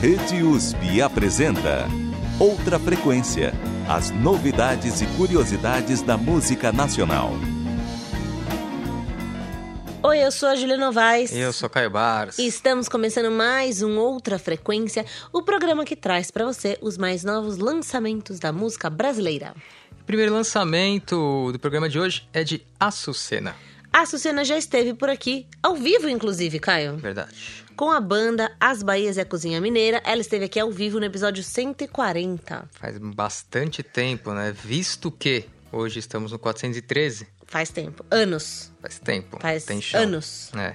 Rede USP apresenta Outra Frequência as novidades e curiosidades da música nacional. Oi, eu sou a Julia Novaes. E eu sou Caio Barros. E estamos começando mais um Outra Frequência, o programa que traz para você os mais novos lançamentos da música brasileira. O primeiro lançamento do programa de hoje é de Açucena. A Açucena já esteve por aqui, ao vivo inclusive, Caio. Verdade. Com a banda As Bahias e a Cozinha Mineira, ela esteve aqui ao vivo no episódio 140. Faz bastante tempo, né? Visto que hoje estamos no 413. Faz tempo. Anos. Faz tempo. Faz Tem chão. anos. É.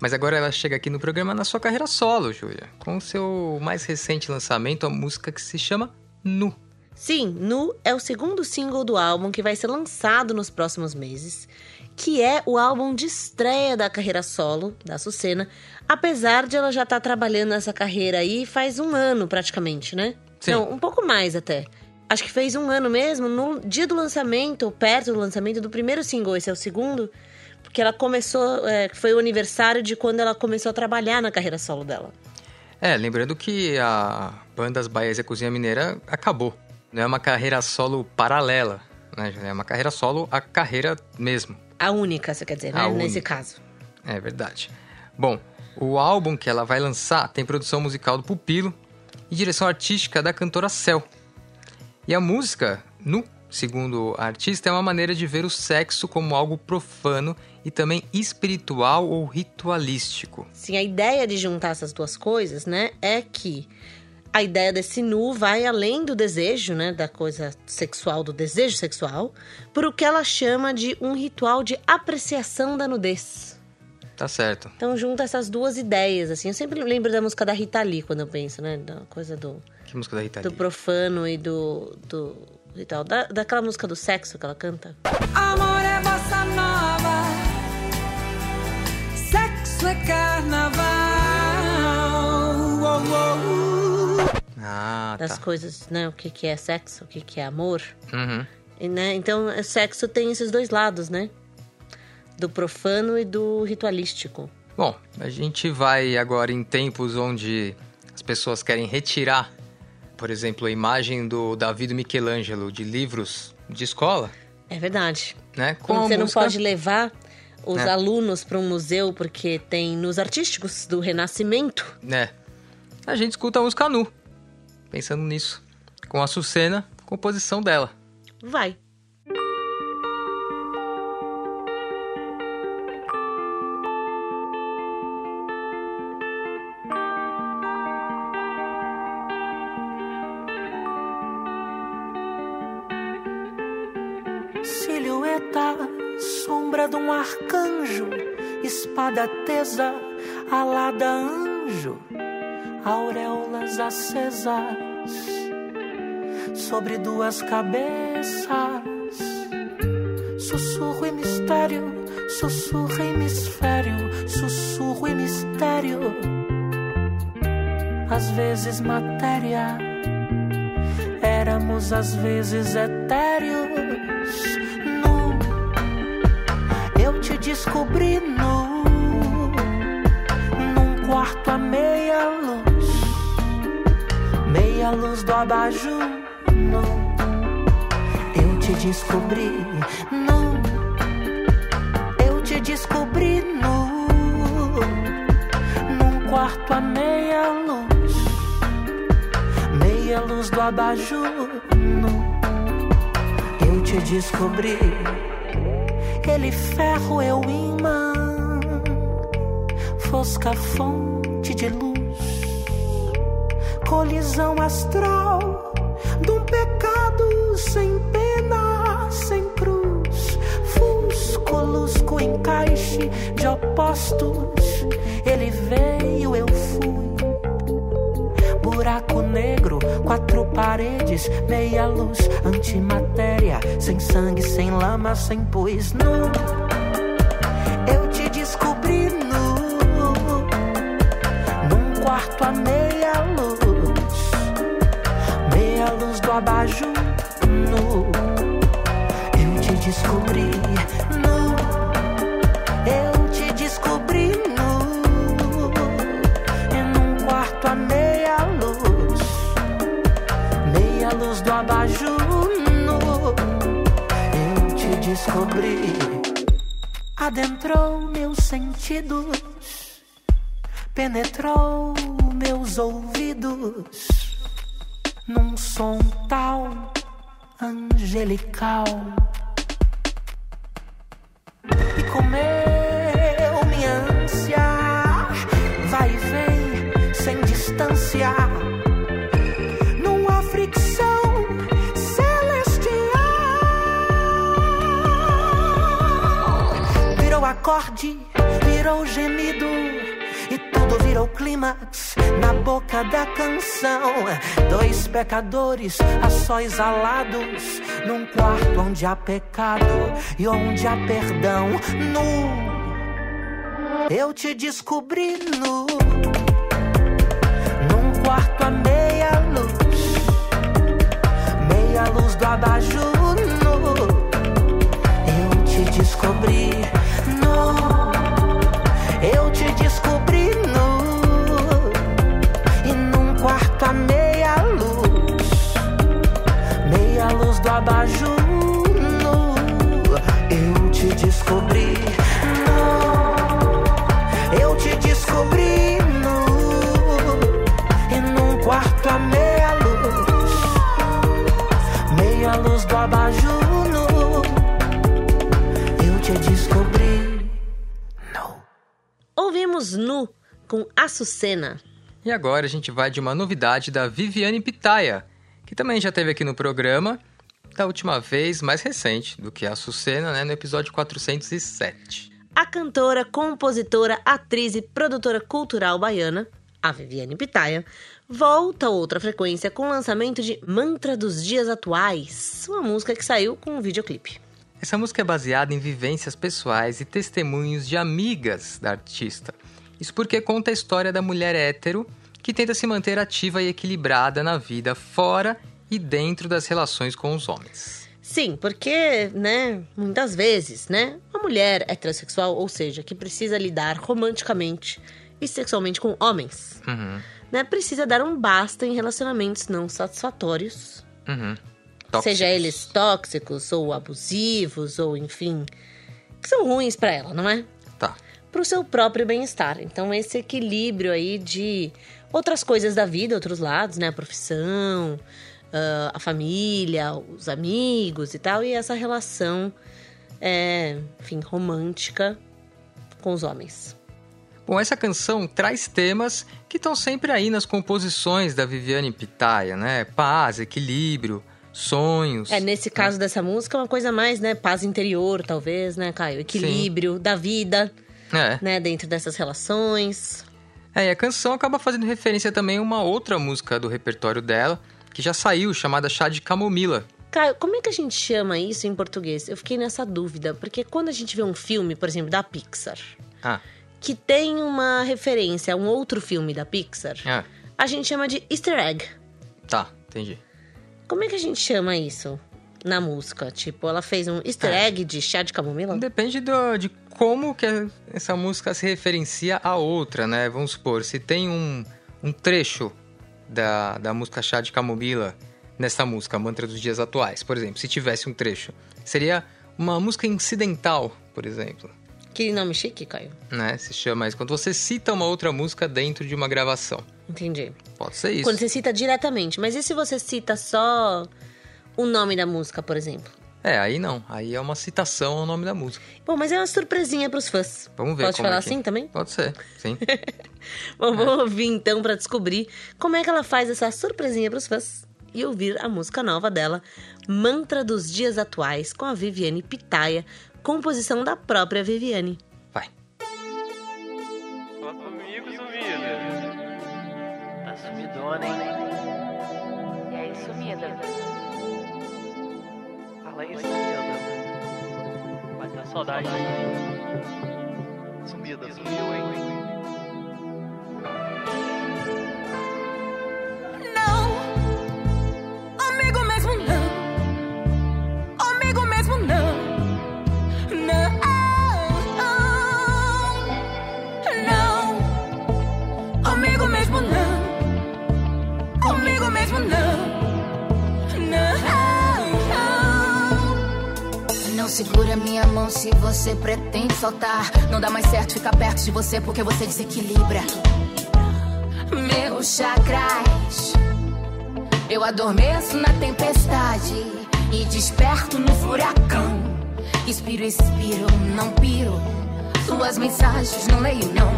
Mas agora ela chega aqui no programa na sua carreira solo, Júlia. Com o seu mais recente lançamento, a música que se chama Nu. Sim, Nu é o segundo single do álbum que vai ser lançado nos próximos meses que é o álbum de estreia da carreira solo da Sucena, apesar de ela já estar tá trabalhando nessa carreira aí faz um ano praticamente, né? Sim. Não, um pouco mais até. Acho que fez um ano mesmo, no dia do lançamento, ou perto do lançamento do primeiro single, esse é o segundo, porque ela começou, é, foi o aniversário de quando ela começou a trabalhar na carreira solo dela. É, lembrando que a banda As Baias e a Cozinha Mineira acabou. Não é uma carreira solo paralela, né? É uma carreira solo, a carreira mesmo. A única, você quer dizer, né? Nesse caso. É verdade. Bom, o álbum que ela vai lançar tem produção musical do Pupilo e direção artística da cantora Cel. E a música, no segundo a artista, é uma maneira de ver o sexo como algo profano e também espiritual ou ritualístico. Sim, a ideia de juntar essas duas coisas, né, é que a ideia desse nu vai além do desejo, né, da coisa sexual, do desejo sexual, por o que ela chama de um ritual de apreciação da nudez. Tá certo. Então junta essas duas ideias, assim. Eu sempre lembro da música da Rita Lee quando eu penso, né, da coisa do... Que música da Rita Lee? Do profano e do... do ritual. Da, daquela música do sexo que ela canta. Amor é bossa nova, sexo é carnaval. Oh, oh. Ah, das tá. coisas, né? O que, que é sexo, o que, que é amor. Uhum. E, né? Então, sexo tem esses dois lados, né? Do profano e do ritualístico. Bom, a gente vai agora em tempos onde as pessoas querem retirar, por exemplo, a imagem do Davi do Michelangelo de livros de escola. É verdade. Né? Com você música... não pode levar os é. alunos para um museu porque tem nos artísticos do Renascimento. É. A gente escuta a música nu pensando nisso, com a Sucena, composição dela. Vai. Silhueta, sombra de um arcanjo, espada tesa, alada anjo auréolas acesas sobre duas cabeças. Sussurro e mistério, sussurro e hemisfério, sussurro e mistério. Às vezes matéria, éramos às vezes etéreos. Nu, eu te descobri nu, num luz do abajur. Não, eu te descobri. Não, eu te descobri nu. Num quarto a meia luz, meia luz do abajur. Não, eu te descobri. Ele ferro eu imã, fosca fonte de luz colisão astral de um pecado sem pena, sem cruz. Fusco, lusco, encaixe de opostos. Ele veio, eu fui. Buraco negro, quatro paredes, meia luz, antimatéria, sem sangue, sem lama, sem pus. Não, abajur nu. Eu te descobri nu. Eu te descobri nu. Em um quarto a meia luz, meia luz do abajur nu. Eu te descobri. Adentrou meus sentidos, penetrou meus ouvidos num som tal angelical e comeu minha ânsia, vai e vem sem distância, numa fricção celestial. Virou acorde, virou gemido. Virou clímax na boca da canção. Dois pecadores a sóis alados num quarto onde há pecado e onde há perdão. Nu, eu te descobri nu. Num quarto a meia luz, meia luz do abajur. Nu, eu te descobri nu. Eu te descobri nu Nu com Açucena. E agora a gente vai de uma novidade da Viviane Pitaia, que também já esteve aqui no programa, da última vez mais recente do que a Sucena, né, no episódio 407. A cantora, compositora, atriz e produtora cultural baiana, a Viviane Pitaia, volta a outra frequência com o lançamento de Mantra dos Dias Atuais, uma música que saiu com um videoclipe. Essa música é baseada em vivências pessoais e testemunhos de amigas da artista. Isso porque conta a história da mulher hétero que tenta se manter ativa e equilibrada na vida fora e dentro das relações com os homens. Sim, porque, né, muitas vezes, né, uma mulher heterossexual, ou seja, que precisa lidar romanticamente e sexualmente com homens, Uhum, né, precisa dar um basta em relacionamentos não satisfatórios, uhum. seja eles tóxicos ou abusivos ou enfim, que são ruins pra ela, não é? Tá. Pro seu próprio bem-estar. Então esse equilíbrio aí de outras coisas da vida, outros lados, né, a profissão, ah, a família, os amigos e tal, e essa relação, é, enfim, romântica com os homens. Bom, essa canção traz temas que estão sempre aí nas composições da Viviane Pitaia, né? Paz, equilíbrio, sonhos. É, nesse caso dessa música, é uma coisa mais, né, paz interior, talvez, né, Caio? Equilíbrio da vida, É. né, dentro dessas relações. É, e a canção acaba fazendo referência também a uma outra música do repertório dela, que já saiu, chamada Chá de Camomila. Caio, como é que a gente chama isso em português? Eu fiquei nessa dúvida, porque quando a gente vê um filme, por exemplo, da Pixar, Ah, que tem uma referência a um outro filme da Pixar, é. a gente chama de easter egg. Tá, entendi. Como é que a gente chama isso na música? Tipo, ela fez um easter É. egg de chá de camomila? Depende do- de como que essa música se referencia a outra, né? Vamos supor, se tem um, um trecho da, da música Chá de Camomila nessa música, Mantra dos Dias Atuais, por exemplo, se tivesse um trecho, seria uma música incidental, por exemplo, Que nome chique, Caio. né? Se chama isso. Quando você cita uma outra música dentro de uma gravação. Entendi. Pode ser isso. Quando você cita diretamente. Mas e se você cita só o nome da música, por exemplo? É, aí não. Aí é uma citação ao nome da música. Bom, mas é uma surpresinha pros fãs. Vamos ver Pode como falar é que... assim também? Pode ser, sim. Bom, vamos ouvir então pra descobrir como é que ela faz essa surpresinha pros fãs e ouvir a música nova dela, Mantra dos Dias Atuais, com a Viviane Pitaia, composição da própria Viviane. Vai. Fala comigo, sumida. Tá sumidona, hein? Saudade. Sumida, sumiu, hein? Segura minha mão se você pretende soltar. Não dá mais certo ficar perto de você porque você desequilibra. Meus chakras. Eu adormeço na tempestade e desperto no furacão. Inspiro, expiro, não piro. Suas mensagens não leio, não.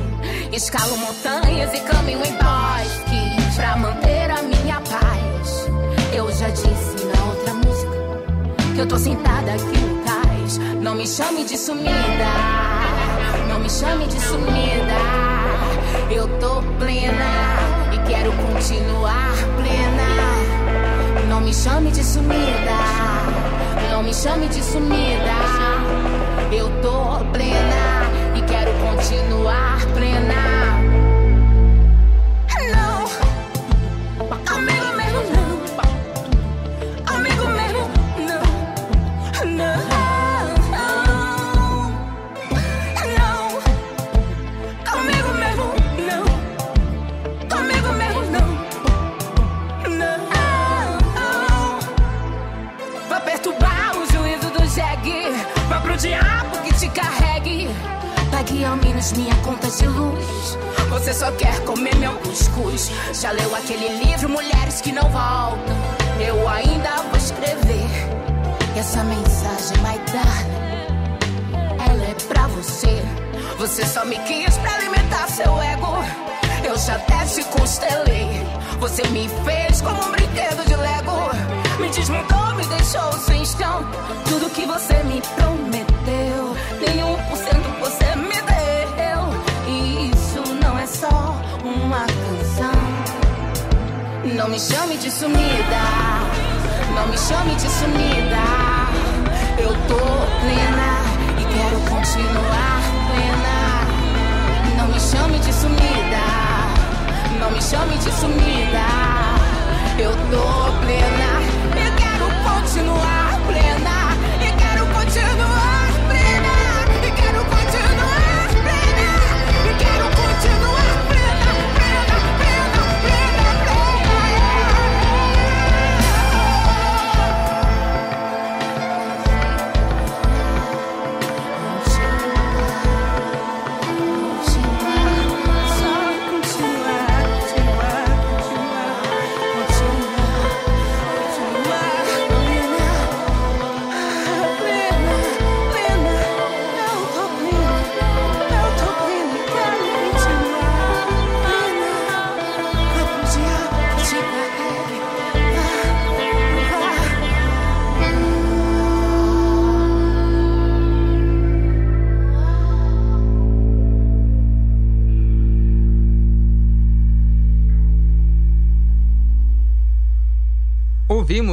Escalo montanhas e caminho em bosques pra manter a minha paz. Eu já disse na outra música que eu tô sentada aqui. Não me chame de sumida, não me chame de sumida. Eu tô plena e quero continuar plena. Não me chame de sumida, não me chame de sumida. Eu tô plena e quero continuar plena.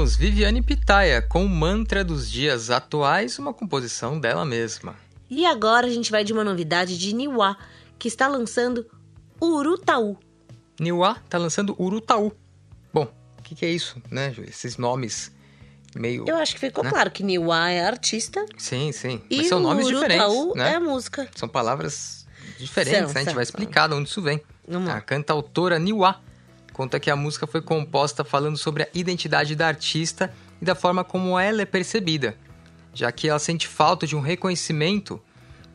Ouvimos Viviane Pitaya com o Mantra dos Dias Atuais, uma composição dela mesma. E agora a gente vai de uma novidade de Niwa, que está lançando Urutaú. Niwa tá lançando Urutaú. Bom, o que, que é isso, né, Júlia? Esses nomes meio. Eu acho que ficou Né? claro que Niwa é artista Sim, sim. e Mas são nomes Urutaú diferentes, né? é a música. São palavras diferentes, São, né? A gente são, vai são. explicar de onde isso vem. Vamos. A cantautora Niwa conta que a música foi composta falando sobre a identidade da artista e da forma como ela é percebida, já que ela sente falta de um reconhecimento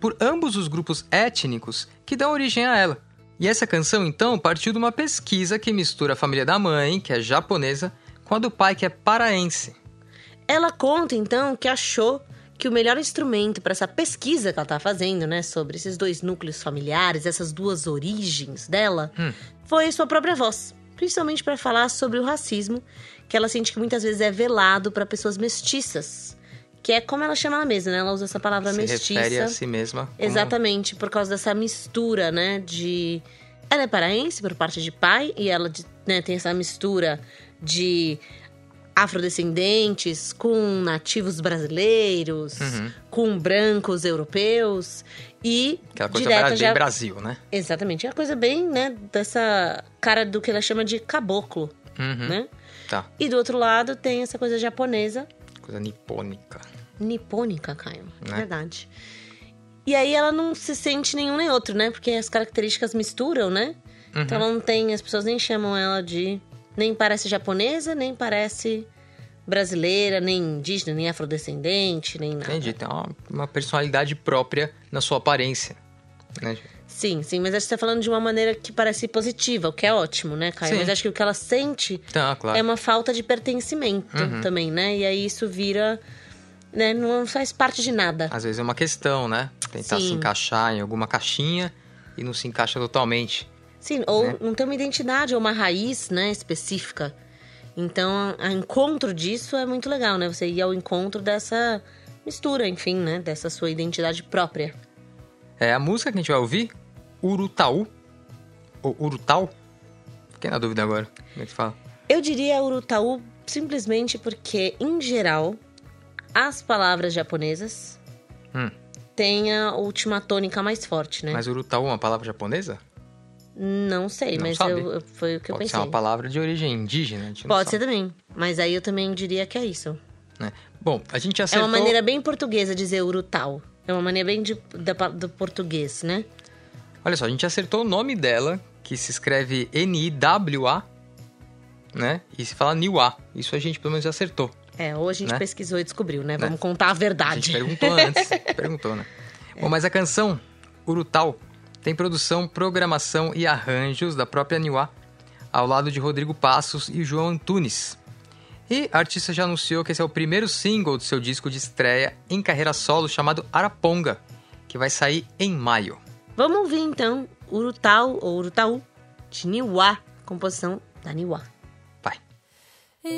por ambos os grupos étnicos que dão origem a ela. E essa canção, então, partiu de uma pesquisa que mistura a família da mãe, que é japonesa, com a do pai, que é paraense. Ela conta então que achou que o melhor instrumento para essa pesquisa que ela tá fazendo, né, sobre esses dois núcleos familiares, essas duas origens dela, Hum. foi sua própria voz, principalmente para falar sobre o racismo, que ela sente que muitas vezes é velado para pessoas mestiças, que é como ela chama ela mesma, né? Ela usa essa palavra Se mestiça. refere a si mesma. como- Exatamente, por causa dessa mistura, né, de... Ela é paraense por parte de pai e ela né, tem essa mistura de afrodescendentes com nativos brasileiros, Uhum. com brancos europeus e Aquela coisa direta bem já... Brasil, né? Exatamente, é uma coisa bem, né, dessa cara do que ela chama de caboclo, Uhum. né? Tá. E do outro lado tem essa coisa japonesa Coisa nipônica. nipônica, Caio. Né? Verdade. E aí ela não se sente nenhum nem outro, né? Porque as características misturam, né? Uhum. Então ela não tem. As pessoas nem chamam ela de. Nem parece japonesa, nem parece brasileira, nem indígena, nem afrodescendente, nem nada. Entendi, tem uma, uma personalidade própria na sua aparência. Né? Sim, sim, mas acho que você tá falando de uma maneira que parece positiva, o que é ótimo, né, Caio? Sim. Mas acho que o que ela sente Tá, claro. é uma falta de pertencimento Uhum. também, né? E aí isso vira. Né, não faz parte de nada. Às vezes é uma questão, né? Tentar se Sim. encaixar em alguma caixinha e não se encaixa totalmente. Sim, ou né? não tem uma identidade ou uma raiz, né, específica. Então, o encontro disso é muito legal, né? Você ir ao encontro dessa mistura, enfim, né? Dessa sua identidade própria. É a música que a gente vai ouvir, Urutaú, ou Urutau, fiquei na dúvida agora, como é que se fala? Eu diria Urutaú simplesmente porque, em geral, as palavras japonesas Hum. têm a última tônica mais forte, né? Mas Urutaú é uma palavra japonesa? Não sei, Não mas eu, eu- foi o que eu Pode ser pensei. uma palavra de origem indígena, Pode ser também, mas aí eu também diria que é isso. Né? Bom, a gente É acertou... uma maneira bem portuguesa de dizer Urutau. É uma maneira bem de- da do português, né? Olha só, a gente acertou o nome dela, que se escreve N-I-W-A, né? E se fala Niwa. Isso a gente pelo menos acertou. É, ou a gente Né? pesquisou e descobriu, né? Né? Vamos contar a A gente verdade. perguntou antes. perguntou, né? Bom, mas a canção Urutau tem produção, programação e arranjos da própria Niwa, ao lado de Rodrigo Passos e João Antunes. E a artista já anunciou que esse é o primeiro single do seu disco de estreia em carreira solo chamado Araponga, que vai sair em maio. Vamos ouvir então Urutau ou Urutau de Niwa, composição da Niwa. Vai. Tu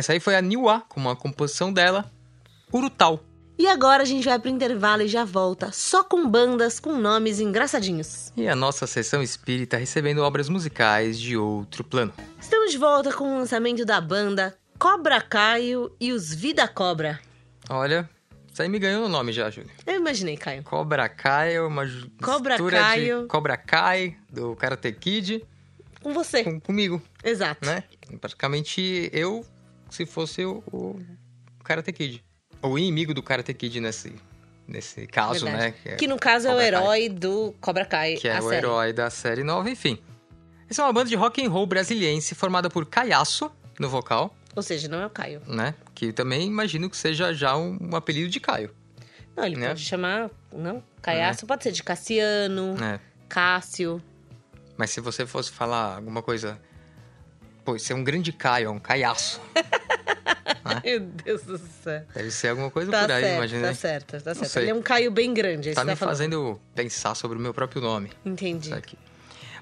Essa aí foi a Niwa, com uma composição dela, Urutau. E agora a gente vai pro intervalo e já volta, só com bandas com nomes engraçadinhos. E a nossa sessão espírita recebendo obras musicais de outro plano. Estamos de volta com o lançamento da banda Cobra Caio e os Vida Cobra. Olha, isso aí me ganhou o nome já, Júlio. Eu imaginei, Caio. Cobra Kai é uma Cobra Caio. de Cobra Kai, do Karate Kid, Com você. com, comigo, Exato. né? Praticamente eu, se fosse o, o Karate Kid. O inimigo do Karate Kid nesse, nesse caso, Verdade. né? Que, é- Que no caso é o Cobra Kai. herói do Cobra Kai. que é o série. herói da série nova, enfim. Essa é uma banda de rock and roll brasiliense formada por Caiaço no vocal, Ou seja, não é o Caio. né? Que também imagino que seja já um, um apelido de Caio, Não, ele Né? pode chamar. Não, Caiaço pode ser de Cassiano, né? Cássio. Mas se você fosse falar alguma coisa. Pô, isso é um grande Caio, é um caiaço. Meu Deus do céu. Deve ser alguma coisa Tá por aí, certo, imagina. tá certo, tá certo. Ele é um Caio bem grande, é Tá me falando. fazendo pensar sobre o meu próprio nome. Entendi.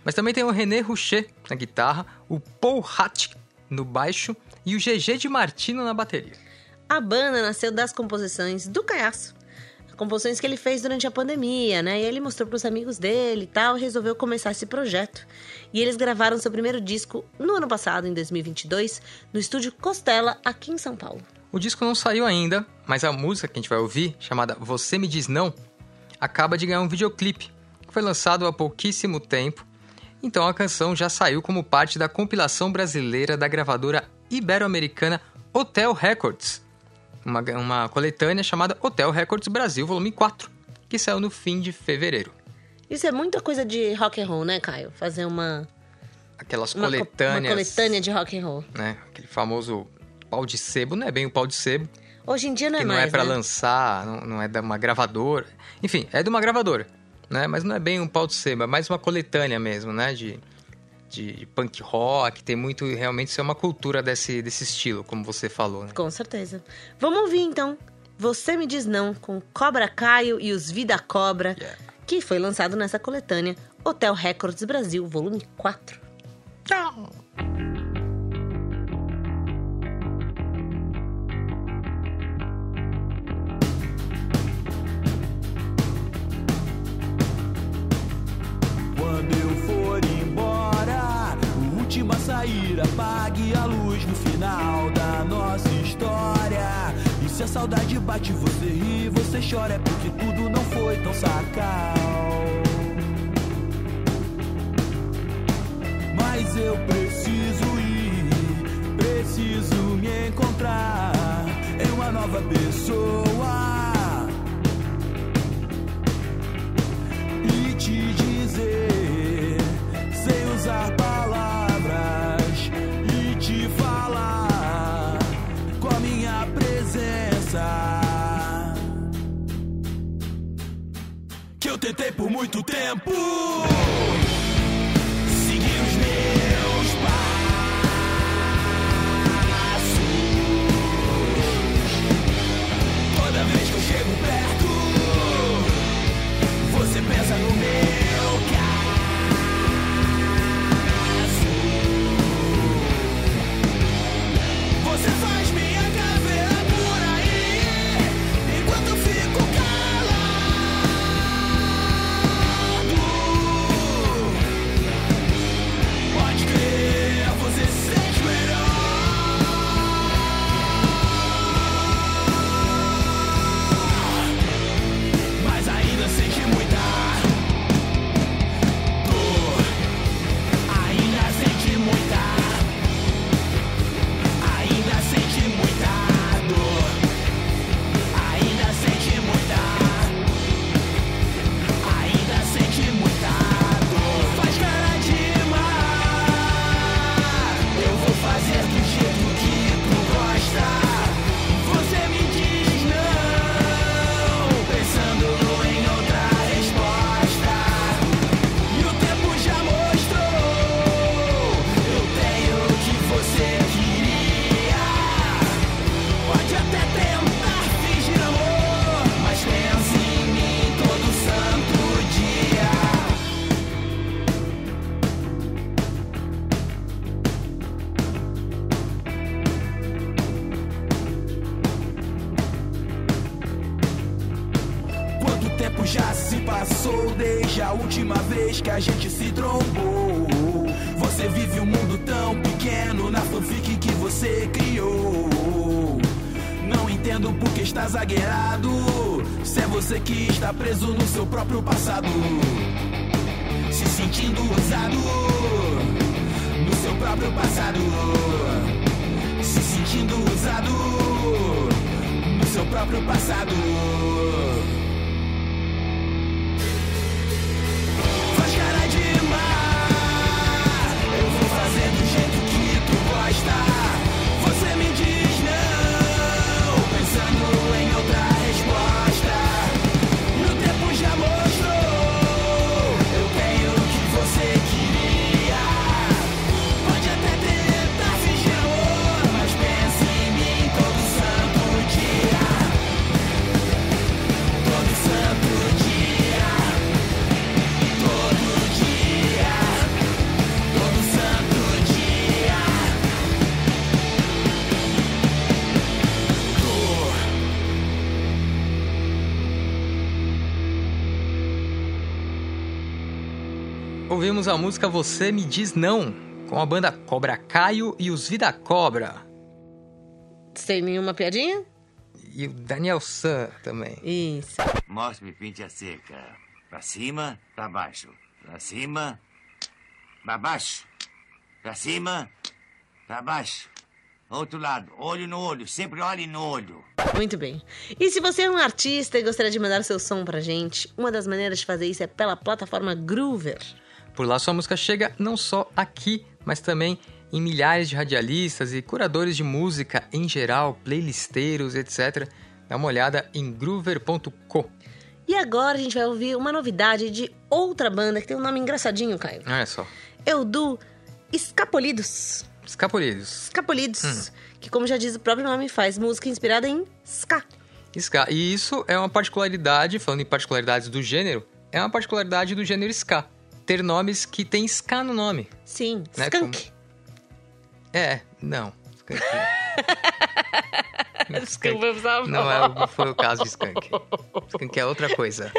Mas também tem o René Rouchet na guitarra, o Paul Hatt no baixo e o GG de Martino na bateria. A banda nasceu das composições do Caiaço. Composições que ele fez durante a pandemia, né? E ele mostrou pros amigos dele e tal, e resolveu começar esse projeto. E eles gravaram seu primeiro disco no ano passado, em 2022, no estúdio Costela, aqui em São Paulo. O disco não saiu ainda, mas a música que a gente vai ouvir, chamada Você Me Diz Não, acaba de ganhar um videoclipe, que foi lançado há pouquíssimo tempo. Então a canção já saiu como parte da compilação brasileira da gravadora ibero-americana Hotel Records, uma, uma coletânea chamada Hotel Records Brasil, volume 4, que saiu no fim de fevereiro. Isso é muita coisa de rock and roll, né, Caio? Fazer uma, Aquelas uma, co- coletâneas, uma coletânea de rock and roll. né? Aquele famoso pau de sebo, não é bem o pau de sebo, Hoje em dia não que é não mais, é pra né? lançar, não, não é de uma gravadora. Enfim, é de uma gravadora, né? Mas não é bem um pau de sebo, é mais uma coletânea mesmo, né? De, de punk rock, tem muito, realmente, isso é uma cultura desse, desse estilo, como você falou, né? Com certeza. Vamos ouvir então. Você me diz não com Cobra Caio e os Vida Cobra, Yeah. que foi lançado nessa coletânea Hotel Records Brasil, volume 4. Quando o último a sair, apague a luz no final da nossa história. E se a saudade bate, você ri, você chora, é porque tudo não foi tão sacal. Mas eu preciso ir, preciso me encontrar em uma nova pessoa. e te dizer, sem usar eu tentei por muito tempo Ouvimos a música Você Me Diz Não, com a banda Cobra Caio e os Vida Cobra. Sem nenhuma piadinha? E o Daniel San também. Isso. Mostre-me pinte a seca. Pra cima, pra baixo. Pra cima, pra baixo. Pra cima, pra baixo. Outro lado, olho no olho, sempre olhe no olho. Muito bem. E se você é um artista e gostaria de mandar seu som pra gente, uma das maneiras de fazer isso é pela plataforma Groover. Por lá sua música chega não só aqui, mas também em milhares de radialistas e curadores de música em geral, playlisteiros, etc. Dá uma olhada em groover.co. E agora a gente vai ouvir uma novidade de outra banda que tem um nome engraçadinho, Caio. Olha só. É o do Escapolidos. Escapolidos. Escapolidos, que como já diz o próprio nome, faz música inspirada em ska. Ska. E isso é uma particularidade, falando em particularidades do gênero, é uma particularidade do gênero ska. Ter nomes que tem ska no nome. Sim, Né, skunk. É, não. Skunk. Desculpa, precisava Não, é, não foi o caso de Skunk. Skunk é outra coisa.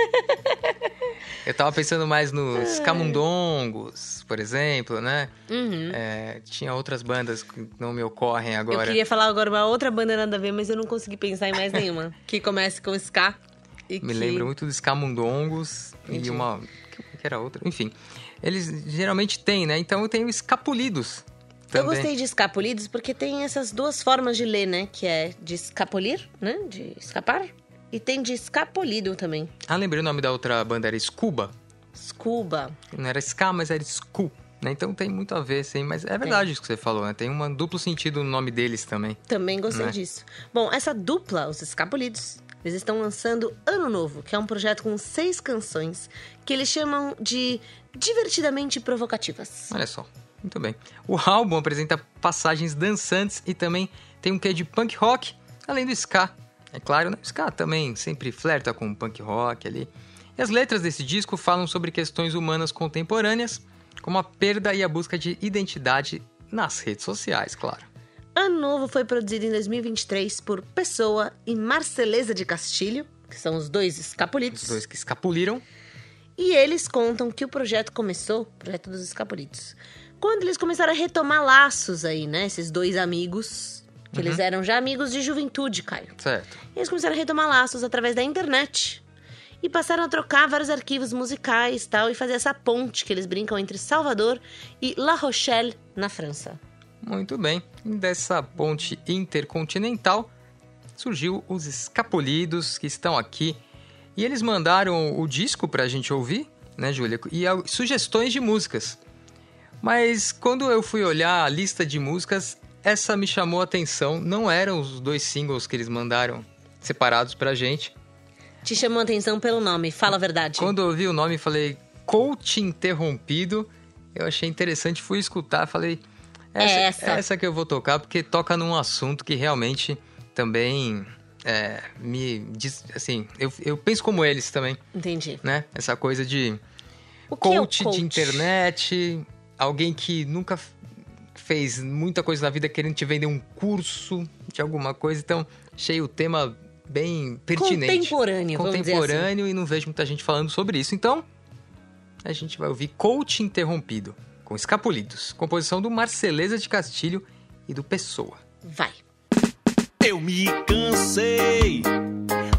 Eu tava pensando mais nos Camundongos, por exemplo, né? Uhum. É, tinha outras bandas que não me ocorrem agora. Eu queria falar agora uma outra banda nada a ver, mas eu não consegui pensar em mais nenhuma. que comece com ska. Me que... lembro muito dos Camundongos Entendi. e uma... que era outra? Enfim, eles geralmente têm, né? Então eu tenho Escapulidos Eu também. gostei de escapolidos porque tem essas duas formas de ler, né? Que é de escapolir, né? De escapar. E tem de escapolido também. Ah, lembrei o nome da outra banda, era Scuba. Scuba. Não era ska, mas era Scu. Né? Então tem muito a ver, sim. Mas é verdade isso que você falou, né? Tem um duplo sentido no nome deles também. Também gostei Né? disso. Bom, essa dupla, os Escapolidos, eles estão lançando Ano Novo, que é um projeto com seis canções que eles chamam de divertidamente provocativas. Olha só, muito bem. O álbum apresenta passagens dançantes e também tem um quê de punk rock, além do ska. É claro, né? O ska também sempre flerta com punk rock ali. E as letras desse disco falam sobre questões humanas contemporâneas, como a perda e a busca de identidade nas redes sociais, claro. Ano Novo foi produzido em 2023 por Pessoa e Marceleza de Castilho, que são os dois escapolitos. Os dois que escapuliram. E eles contam que o projeto começou, o projeto dos escapolitos, quando eles começaram a retomar laços aí, né? Esses dois amigos, que eles eram já amigos de juventude, Caio. Certo. Eles começaram a retomar laços através da internet. E passaram a trocar vários arquivos musicais tal, e fazer essa ponte que eles brincam entre Salvador e La Rochelle, na França. Muito bem. E dessa ponte intercontinental surgiu os Escapulidos, que estão aqui. E eles mandaram o disco pra gente ouvir, né, Júlia? E a- sugestões de músicas. Mas quando eu fui olhar a lista de músicas, essa me chamou a atenção. Não eram os dois singles que eles mandaram separados pra gente. Te chamou a atenção pelo nome, fala a verdade. Quando eu vi o nome, falei Coach Interrompido. Eu achei interessante, fui escutar, falei. É essa. é essa que eu vou tocar, porque toca num assunto que realmente também é, me diz. Assim, eu, eu penso como eles também, Entendi. né? Essa coisa de que é coach, coach? de internet, alguém que nunca fez muita coisa na vida querendo te vender um curso de alguma coisa. Então, achei o tema bem pertinente. Contemporâneo, assim. Contemporâneo e não vejo muita gente falando sobre isso. Então, a gente vai ouvir Coach Interrompido, com Escapulidos, composição do Marceleza de Castilho e do Pessoa. Vai. Eu me cansei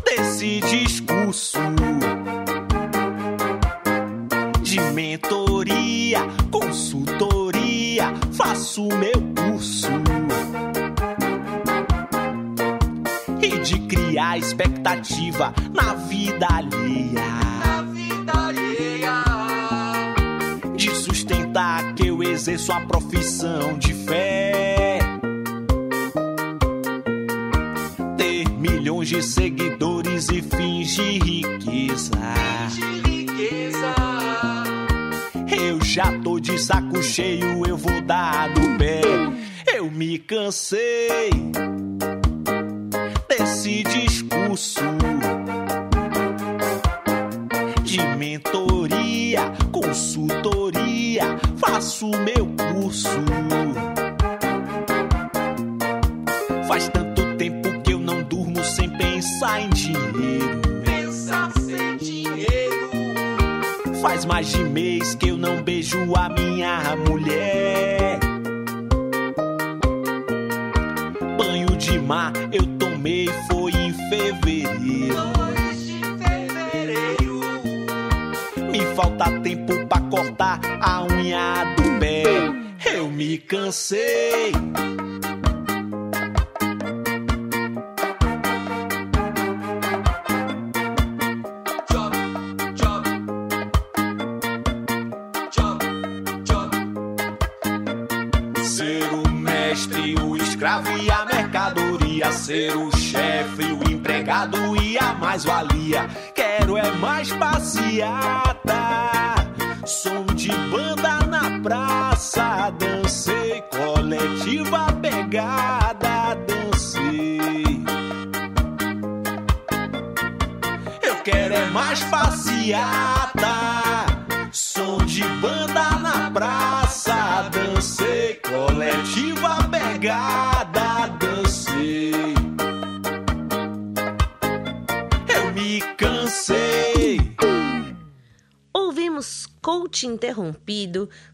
desse discurso de mentoria, consultoria, faço meu curso. E de criar expectativa na vida alheia. Exerço a profissão de fé. ter milhões de seguidores e fingir riqueza. Eu já tô de saco cheio, eu vou dar do pé. Eu me cansei desse discurso de mentoria, consultoria. Faço meu curso. Faz tanto tempo que eu não durmo sem pensar em dinheiro. Pensar sem dinheiro. Faz mais de mês que eu não beijo a minha mulher. Cansei. Ser o mestre, o escravo e a mercadoria. Ser o chefe, o empregado e a mais-valia.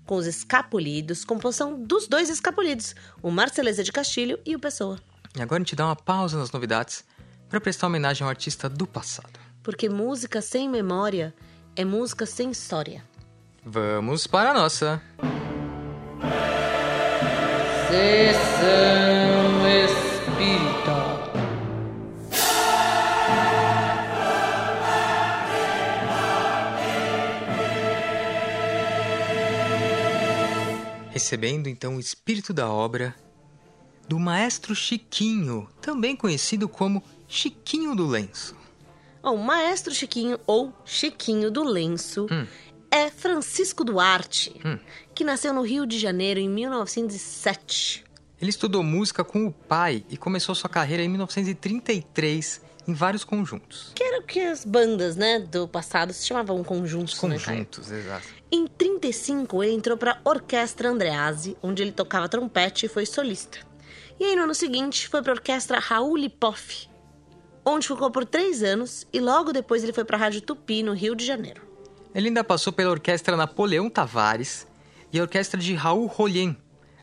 Com os Escapulidos, composição dos dois Escapulidos, o Marceleza de Castilho e o Pessoa. E agora a gente dá uma pausa nas novidades para prestar homenagem a um artista do passado. Porque música sem memória é música sem história. Vamos para a nossa. Sessão Espírita. Recebendo então o espírito da obra do maestro Chiquinho, também conhecido como Chiquinho do Lenço. O maestro Chiquinho, ou Chiquinho do Lenço, é Francisco Duarte, que nasceu no Rio de Janeiro em 1907. Ele estudou música com o pai e começou sua carreira em 1933 em vários conjuntos. Que era o que as bandas, né, do passado se chamavam conjuntos, né, Caio? Conjuntos, exato. Em 35, ele entrou para a Orquestra Andreazzi, onde ele tocava trompete e foi solista. E aí, no ano seguinte, foi para a Orquestra Raul Lipoff, onde ficou por três anos e logo depois ele foi para a Rádio Tupi, no Rio de Janeiro. Ele ainda passou pela Orquestra Napoleão Tavares e a Orquestra de Raul Rolien,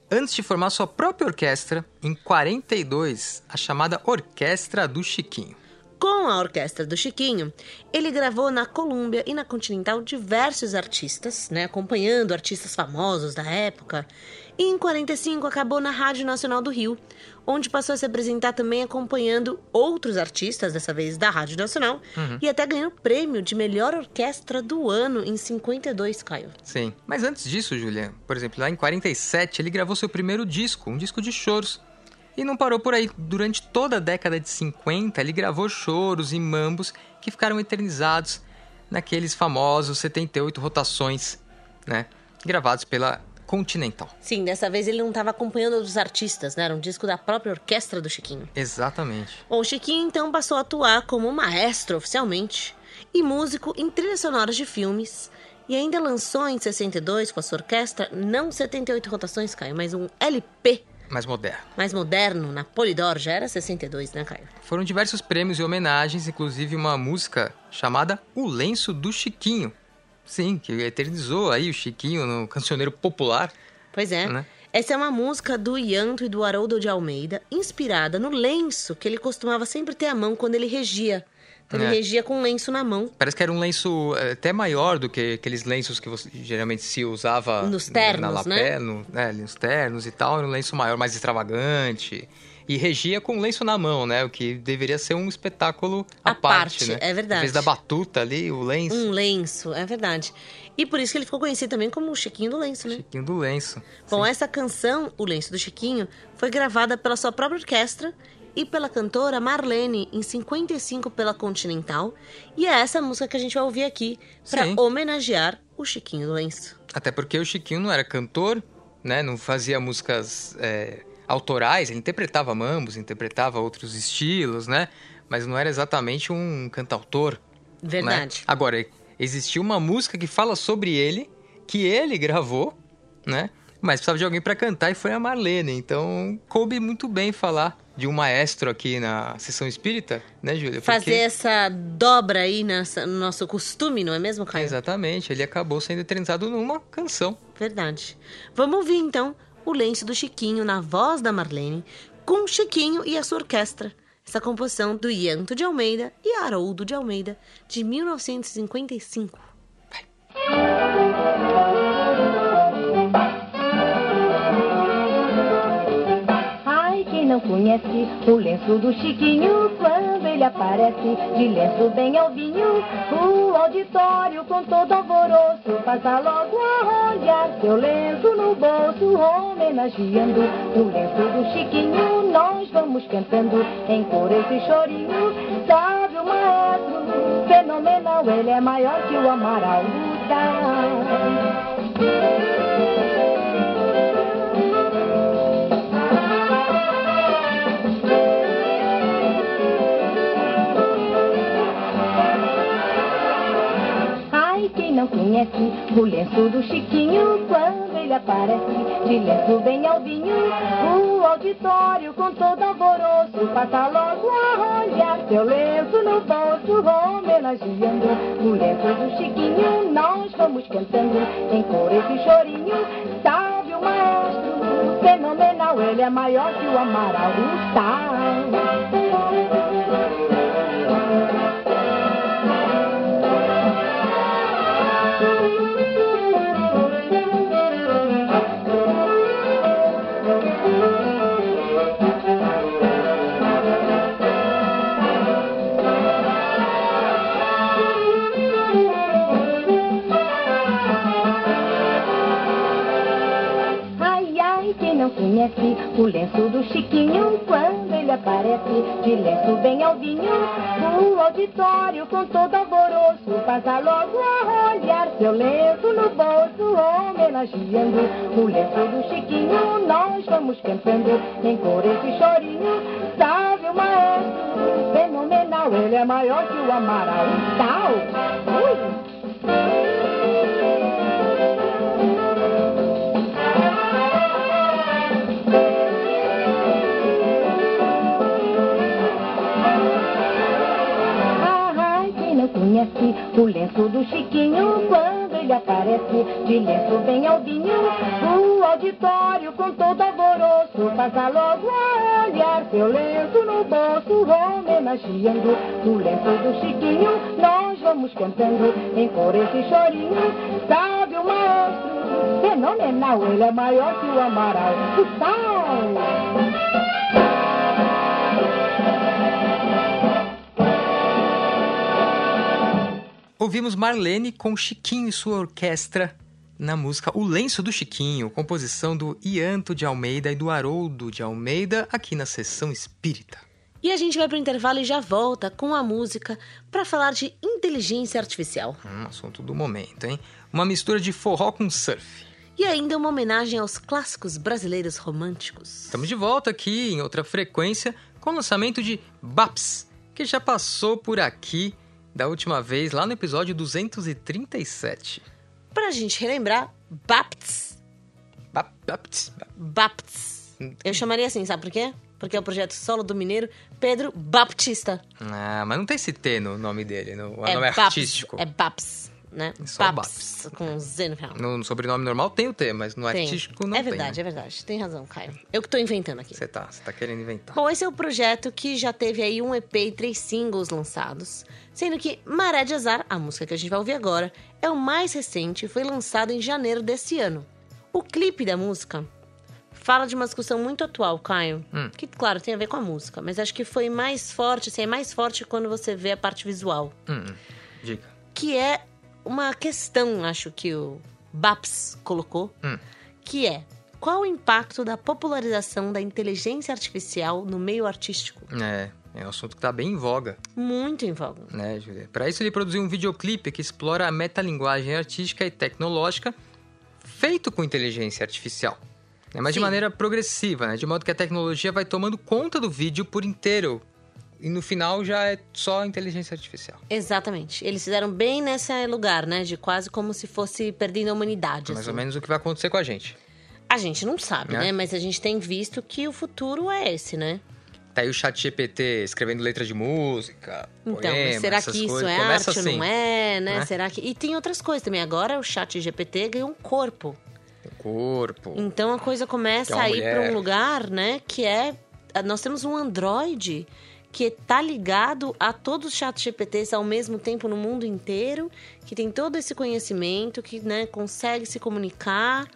antes de formar sua própria orquestra em 42, a chamada Orquestra do Chiquinho. Com a orquestra do Chiquinho, ele gravou na Columbia e na Continental diversos artistas, né, acompanhando artistas famosos da época. E em 45 acabou na Rádio Nacional do Rio, onde passou a se apresentar também acompanhando outros artistas, dessa vez da Rádio Nacional, Uhum. e até ganhou o prêmio de melhor orquestra do ano em 52, Caio. Sim. Mas antes disso, Julia, por exemplo, lá em 47 ele gravou seu primeiro disco, um disco de choros. E não parou por aí. Durante toda a década de 50, ele gravou choros e mambos que ficaram eternizados naqueles famosos 78 rotações, né? Gravados pela Continental. Sim, dessa vez ele não estava acompanhando outros artistas, né? Era um disco da própria orquestra do Chiquinho. Exatamente. Bom, o Chiquinho então passou a atuar como maestro oficialmente e músico em trilhas sonoras de filmes. E ainda lançou em 62 com a sua orquestra, não 78 rotações, Caio, mas um LP Mais moderno. mais moderno, na Polydor, já era 62, né, Caio? Foram diversos prêmios e homenagens, inclusive uma música chamada O Lenço do Chiquinho. Sim, que eternizou aí o Chiquinho no cancioneiro popular. Pois é. Né? Essa é uma música do Ianto e do Haroldo de Almeida, inspirada no lenço que ele costumava sempre ter à mão quando ele regia. Ele É. regia com um lenço na mão. Parece que era um lenço eh, até maior do que aqueles lenços que você, geralmente se usava Nos ternos, na lapé, né? no, né, nos ternos e tal. Era um lenço maior, mais extravagante. E regia com o lenço na mão, né? O que deveria ser um espetáculo à, À parte, né? é verdade. Em vez da batuta ali, o lenço. Um lenço, é verdade. E por isso que ele ficou conhecido também como o Chiquinho do Lenço, né? Chiquinho do lenço. Bom, essa canção, O Lenço do Chiquinho, foi gravada pela sua própria orquestra e pela cantora Marlene, em 55 pela Continental. E é essa música que a gente vai ouvir aqui para homenagear o Chiquinho do Lenço. Até porque o Chiquinho não era cantor, né? Não fazia músicas é, autorais, ele interpretava mambos, interpretava outros estilos, né? Mas não era exatamente um cantautor. né? Verdade. Agora, existiu uma música que fala sobre ele, que ele gravou, né? Mas precisava de alguém para cantar e foi a Marlene. Então, coube muito bem falar de um maestro aqui na sessão espírita, né, Júlia? Porque- Fazer essa dobra aí nessa- no nosso costume, não é mesmo, Caio? Exatamente, ele acabou sendo eternizado numa canção. Verdade. Vamos ouvir então o lenço do Chiquinho na voz da Marlene, com Chiquinho e a sua orquestra. Essa composição do Ianto de Almeida e Haroldo de Almeida, de 1955. Ai, não conhece o lenço do Chiquinho, quando ele aparece de lenço bem alvinho, o auditório com todo alvoroço passa logo a olhar seu lenço no bolso, homenageando o lenço do Chiquinho. Nós vamos cantando em coro esse chorinho, sabe o maestro fenomenal, ele é maior que o Amaral. Conhece o lenço do Chiquinho, quando ele aparece de lenço bem alvinho, o auditório com todo alvoroço passa logo a olhar seu lenço no bolso, homenageando o lenço do Chiquinho. Nós vamos cantando em cor esse chorinho, sabe o maestro fenomenal, ele é maior que o Amaral está. O lenço do Chiquinho, quando ele aparece de lenço bem alvinho, o auditório com todo alvoroço passa logo a olhar seu lenço no bolso, homenageando o lenço do Chiquinho. Nós vamos cantando em cor esse chorinho, sabe o maestro fenomenal, ele é maior que o Amaral. Tal. O lenço do Chiquinho, quando ele aparece de lenço bem alvinho, o auditório com todo alvoroço passa logo a olhar seu lenço no bolso, homenageando o lenço do Chiquinho. Nós vamos cantando em cor esse chorinho, sabe o maestro fenomenal, ele é maior que o Amaral. O Ouvimos Marlene com Chiquinho e sua orquestra na música O Lenço do Chiquinho, composição do Ianto de Almeida e do Haroldo de Almeida, aqui na sessão espírita. E a gente vai pro intervalo e já volta com a música para falar de inteligência artificial. Um assunto do momento, hein? Uma mistura de forró com surf. E ainda uma homenagem aos clássicos brasileiros românticos. Estamos de volta aqui em outra frequência com o lançamento de Baps, que já passou por aqui da última vez, lá no episódio 237. Pra gente relembrar, Bapts. Bap- Baps, Bapts. Eu chamaria assim, sabe por quê? Porque é o projeto solo do mineiro Pedro Baptista. Ah, mas não tem esse T no nome dele, no, o nome Baps, artístico. É Baps, né? Só Baps, com Z no final. No, no sobrenome normal tem o T, mas no Tem. artístico não é tem. verdade, é verdade. Tem razão, Caio. Eu que tô inventando aqui. Você tá, você tá querendo inventar. Bom, esse é o projeto que já teve aí um EP e três singles lançados. Sendo que Maré de Azar, a música que a gente vai ouvir agora, é o mais recente e foi lançado em janeiro desse ano. O clipe da música fala de uma discussão muito atual, Caio. Hum. Que, claro, tem a ver com a música, mas acho que foi mais forte, assim, é mais forte quando você vê a parte visual. Hum, diga. Que é uma questão, acho que o Baps colocou, Hum. que é qual o impacto da popularização da inteligência artificial no meio artístico? É, é um assunto que tá bem em voga, Muito em voga. né, Julia? Para isso ele produziu um videoclipe que explora a metalinguagem artística e tecnológica feito com inteligência artificial. né, Mas de Sim. maneira progressiva, né? De modo que a tecnologia vai tomando conta do vídeo por inteiro. E no final já é só inteligência artificial. Exatamente. Eles fizeram bem nesse lugar, né? De quase como se fosse perdendo a humanidade. Mais assim. ou menos o que vai acontecer com a gente. A gente não sabe, É. né? Mas a gente tem visto que o futuro é esse, né? Tá aí o chat GPT escrevendo letra de música, Então, poema, será que isso coisas. é Começa arte ou assim, não é, né? né? Será que. E tem outras coisas também. Agora o chat GPT ganhou um corpo. O corpo. Então a coisa começa é a ir para um lugar, né? Que é. Nós temos um Android que tá ligado a todos os chats GPTs ao mesmo tempo no mundo inteiro, que tem todo esse conhecimento, que né, consegue se comunicar.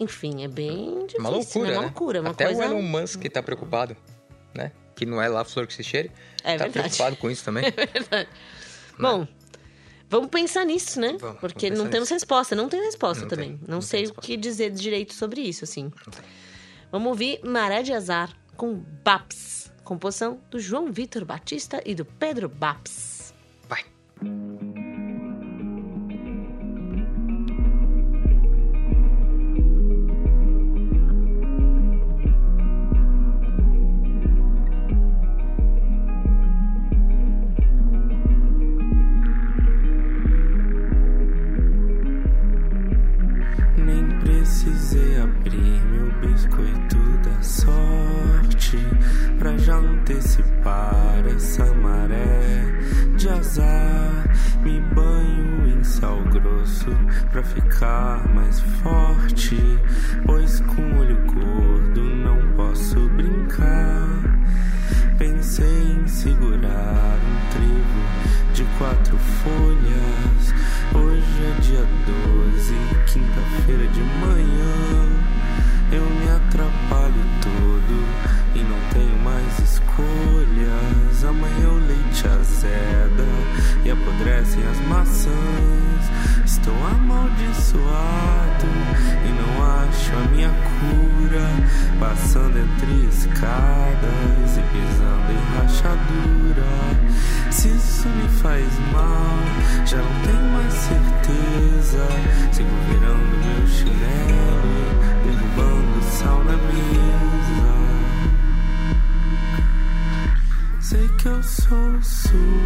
Enfim, é bem difícil. Uma loucura, né? né? Uma loucura, uma Até coisa... o Elon Musk tá preocupado, né? Que não é lá flor que se cheire. É tá verdade. preocupado com isso também. Bom, vamos pensar nisso, né? Vamos, Porque vamos não pensar temos nisso. resposta. Não tem resposta Não também. tem, não, não sei o que dizer direito sobre isso, assim. Vamos ouvir Maré de Azar com Baps. Composição do João Vitor Batista e do Pedro Baps. Vai. Ficar mais forte, amaldiçoado e não acho a minha cura. Passando entre escadas e pisando em rachadura. Se isso me faz mal, já não tenho mais certeza. Sigo virando meu chinelo, derrubando sal na mesa. Sei que eu sou super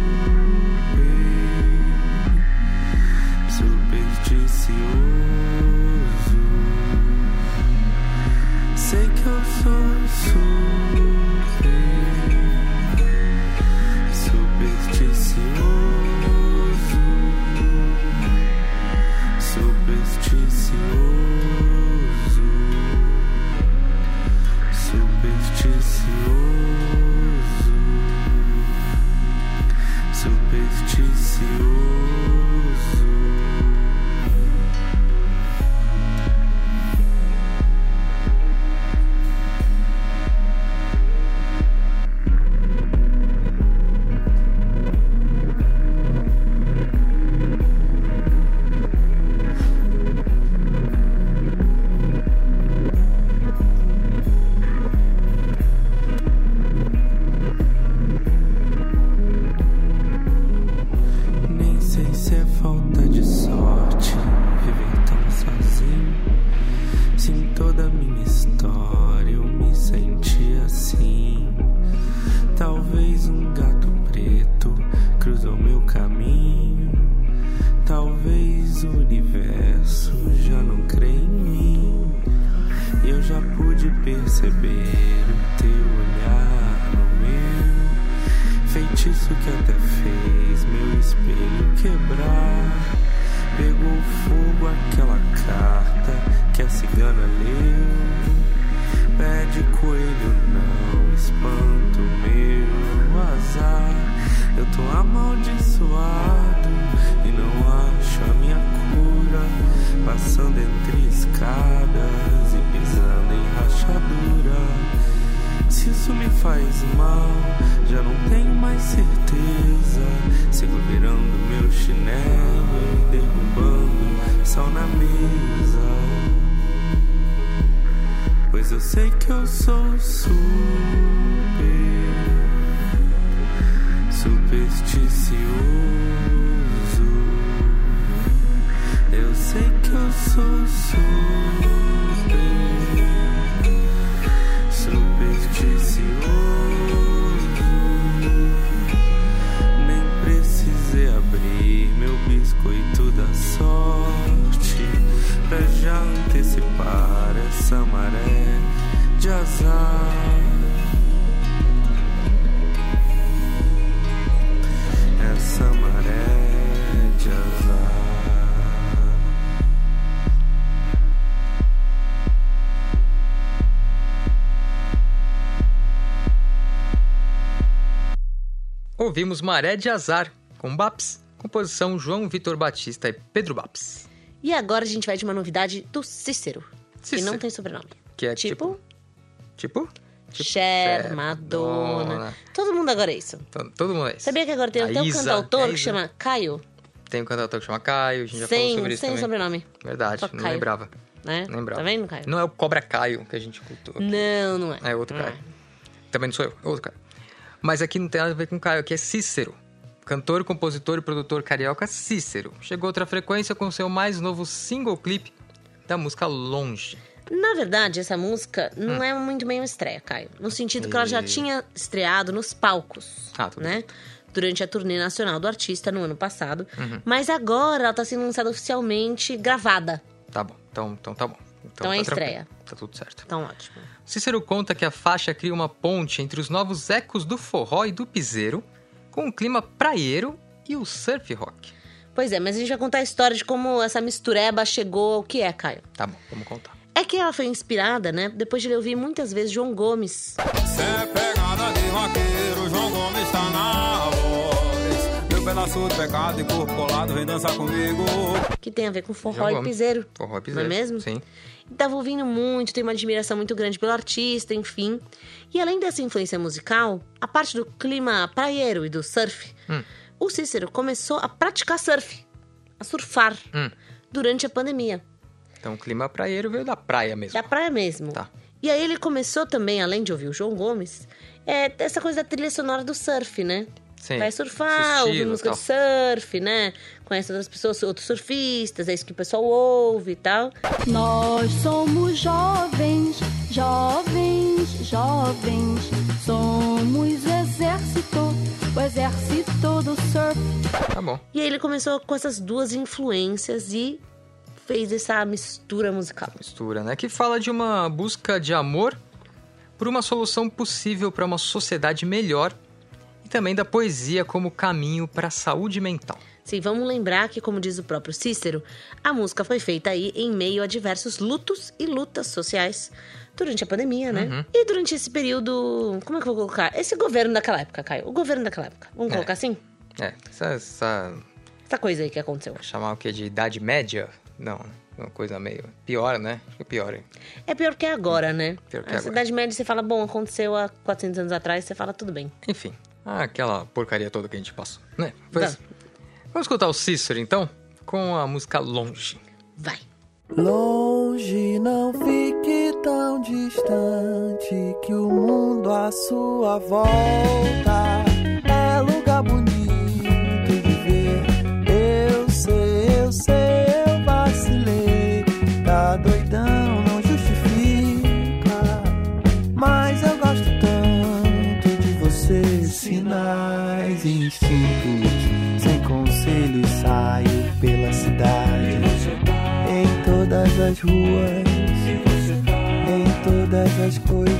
Ouvimos Maré de Azar, com Baps, composição João Vitor Batista e Pedro Baps. E agora a gente vai de uma novidade do Cícero, que Cícero. não tem sobrenome. Que é Tipo, tipo. Tipo? Cher, Cher, Madonna. Madonna. Todo mundo agora é isso. To- Todo mundo é isso. Sabia que agora tem A até um cantautor é que chama Caio? Tem um cantautor que chama Caio, a gente já falou Sem, sobre isso sem também. sobrenome. Verdade, Só não Caio. lembrava. Né? Não lembrava. Tá vendo, Caio? Não é o Cobra Caio que a gente cultua. Não, não é. É outro Não Caio. Também não sou eu, é outro Caio. Mas aqui não tem nada a ver com Caio, aqui é Cícero. Cantor, compositor e produtor carioca Cícero. Chegou outra frequência com seu mais novo single clipe da música Longe. Na verdade, essa música Hum. não é muito bem uma estreia, Caio. No sentido que ela já E- tinha estreado nos palcos, Ah, tudo né? Durante a turnê nacional do artista no ano passado. Uhum. Mas agora ela tá sendo lançada oficialmente gravada. Tá bom, então, então tá bom. Então é tá estreia. Tá tudo certo. Então, ótimo. Cícero conta que a faixa cria uma ponte entre os novos ecos do forró e do piseiro, com o clima praieiro e o surf rock. Pois é, mas a gente vai contar a história de como essa mistureba chegou ao que é, Caio. Tá bom, vamos contar. É que ela foi inspirada, né? Depois de ele ouvir muitas vezes João Gomes. Cê é pegada de vaqueiro, João Gomes tá na pedaço de pecado e corpo colado, vem dançar comigo. Que tem a ver com forró João e piseiro. Forró e Não piseiro. é mesmo? Sim. Tava ouvindo muito, tem uma admiração muito grande pelo artista, enfim. E além dessa influência musical, a parte do clima praieiro e do surf, Hum. o Cícero começou a praticar surf, a surfar, Hum. durante a pandemia. Então o clima praieiro veio da praia mesmo. Da praia mesmo. Tá. E aí ele começou também, além de ouvir o João Gomes, é, essa coisa da trilha sonora do surf, né? Sim. Vai surfar, ouvir estilo e música tal. de surf, né? Conhece outras pessoas, outros surfistas, é isso que o pessoal ouve e tal. Nós somos jovens, jovens, jovens. Somos o exército, o exército do surf. Tá bom. E aí ele começou com essas duas influências e fez essa mistura musical. Mistura, né? Que fala de uma busca de amor por uma solução possível para uma sociedade melhor e também da poesia como caminho para a saúde mental. Sim, vamos lembrar que, como diz o próprio Cícero, a música foi feita aí em meio a diversos lutos e lutas sociais durante a pandemia, né? Uhum. E durante esse período. Como é que eu vou colocar? Esse governo daquela época, Caio. O governo daquela época. Vamos É. colocar assim? É, essa, essa Essa coisa aí que aconteceu. chamar o que de idade média? Não, uma coisa meio pior, né? É pior. hein? É pior que agora, né? Pior que a agora. Idade Média você fala, bom, aconteceu há 400 anos atrás, você fala, tudo bem. Enfim, aquela porcaria toda que a gente passou, né? Pois, Tá. Vamos escutar o Cícero, então, com a música Longe. Vai. Longe, não fique tão distante que o mundo à sua volta é lugar bonito cidade. Em todas as coisas.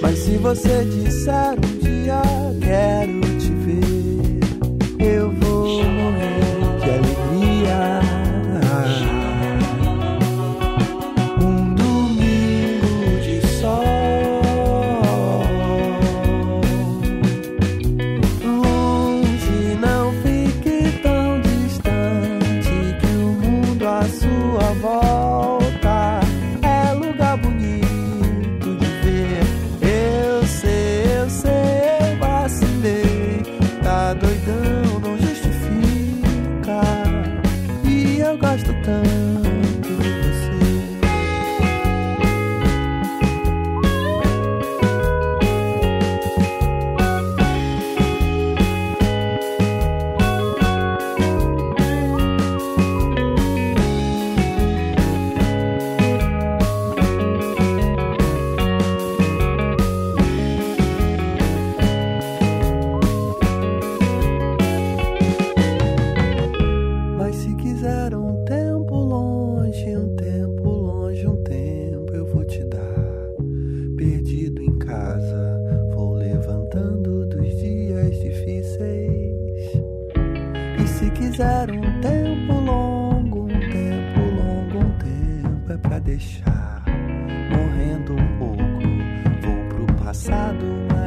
Mas se você disser um dia quero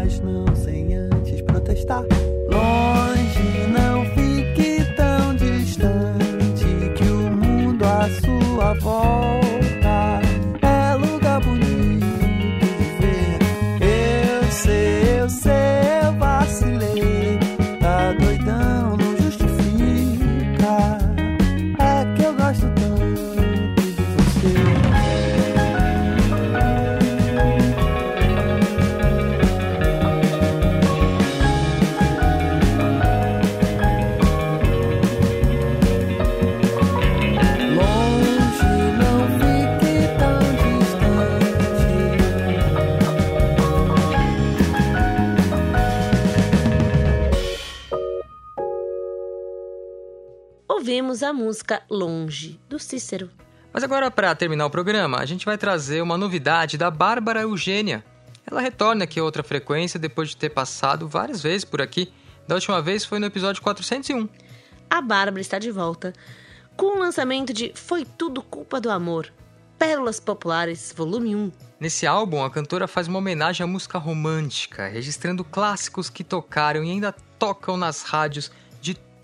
mas não sem antes protestar. Longe, não fique tão distante que o mundo à sua volta Ouvimos a música Longe, do Cícero. Mas agora, para terminar o programa, a gente vai trazer uma novidade da Bárbara Eugênia. Ela retorna aqui a outra frequência depois de ter passado várias vezes por aqui. Da última vez foi no episódio 401. A Bárbara está de volta com o lançamento de Foi Tudo Culpa do Amor, Pérolas Populares, volume 1. Nesse álbum, a cantora faz uma homenagem à música romântica, registrando clássicos que tocaram e ainda tocam nas rádios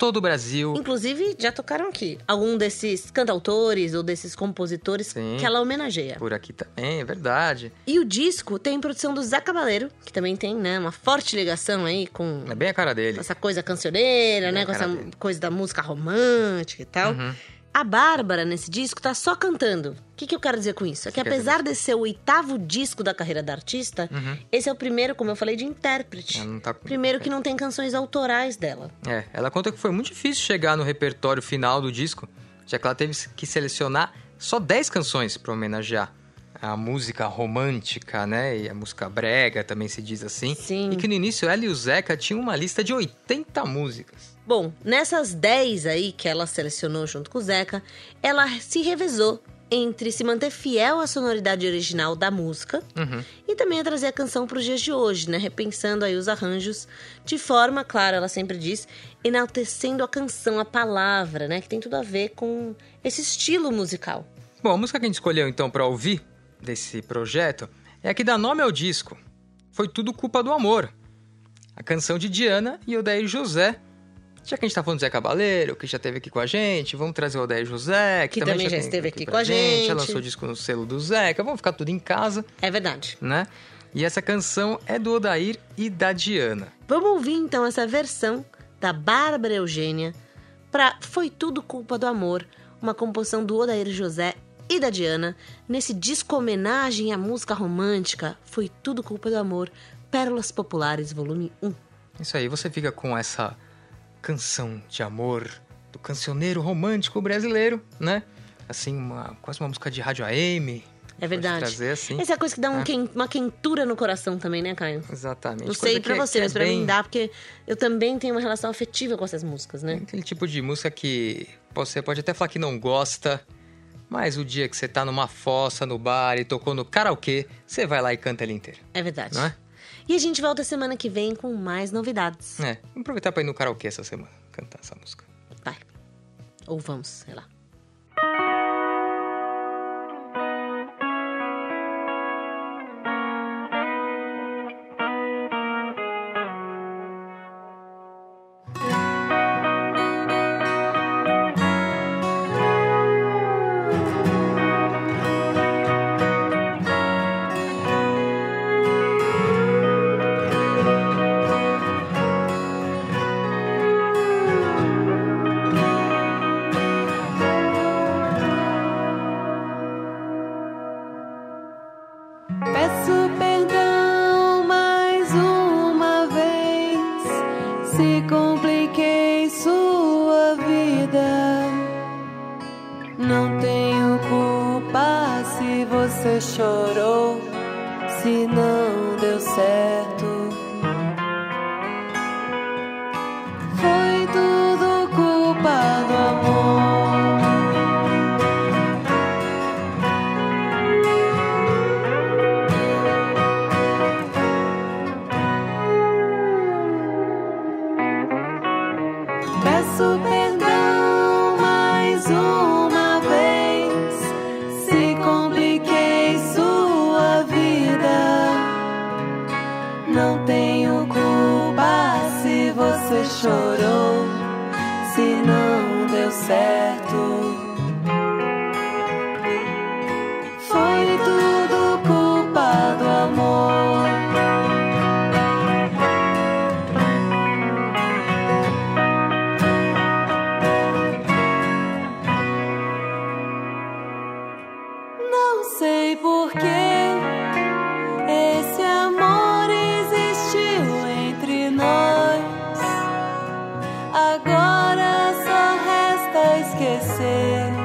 todo o Brasil. Inclusive, já tocaram aqui algum desses cantautores ou desses compositores Sim. que ela homenageia. Por aqui também, é verdade. E o disco tem produção do Zé Cabaleiro, que também tem, né, uma forte ligação aí com É bem a cara dele. essa coisa cancioneira, Bem né, com essa dele. coisa da música romântica e tal. Uhum. A Bárbara, nesse disco, tá só cantando. O que, que eu quero dizer com isso? É que apesar de ser o oitavo disco da carreira da artista, Uhum. esse é o primeiro, como eu falei, de intérprete. Ela não tá... Primeiro que não tem canções autorais dela. É, ela conta que foi muito difícil chegar no repertório final do disco, já que ela teve que selecionar só 10 canções para homenagear a música romântica, né? E a música brega também se diz assim. Sim. E que no início ela e o Zeca tinham uma lista de 80 músicas. Bom, nessas 10 aí que ela selecionou junto com o Zeca, ela se revezou entre se manter fiel à sonoridade original da música Uhum. e também a trazer a canção para os dias de hoje, né? Repensando aí os arranjos de forma, claro, ela sempre diz, enaltecendo a canção, a palavra, né? Que tem tudo a ver com esse estilo musical. Bom, a música que a gente escolheu então para ouvir desse projeto é a que dá nome ao disco. Foi tudo culpa do amor. A canção de Diana e Odair José. Já que a gente tá falando do Zé Cabaleiro, que já esteve aqui com a gente, vamos trazer o Odair José, que, Que também já esteve aqui pra com a gente. Já lançou disco no selo do Zeca, vamos ficar tudo em casa, É verdade. né? E essa canção é do Odair e da Diana. Vamos ouvir então essa versão da Bárbara Eugênia para Foi Tudo Culpa do Amor, uma composição do Odair José e da Diana, nesse disco homenagem à música romântica Foi Tudo Culpa do Amor, Pérolas Populares, volume 1. Isso aí, você fica com essa canção de amor do cancioneiro romântico brasileiro, né? Assim, uma, quase uma música de rádio AM. É verdade. trazer assim. Essa é a coisa que dá um É. quen- uma quentura no coração também, né, Caio? Exatamente. Não sei pra que- você, é mas pra bem- mim dá, porque eu também tenho uma relação afetiva com essas músicas, né? Aquele tipo de música que você pode até falar que não gosta, Mas o dia que você tá numa fossa no bar e tocou no karaokê, você vai lá e canta ele inteiro. É verdade. Não é? E a gente volta semana que vem com mais novidades. É, vamos aproveitar pra ir no karaokê essa semana, cantar essa música. Vai. Ou vamos, sei lá. Agora só resta esquecer.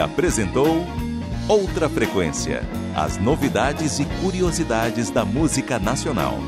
Apresentou Outra Frequência. As novidades e curiosidades da música nacional.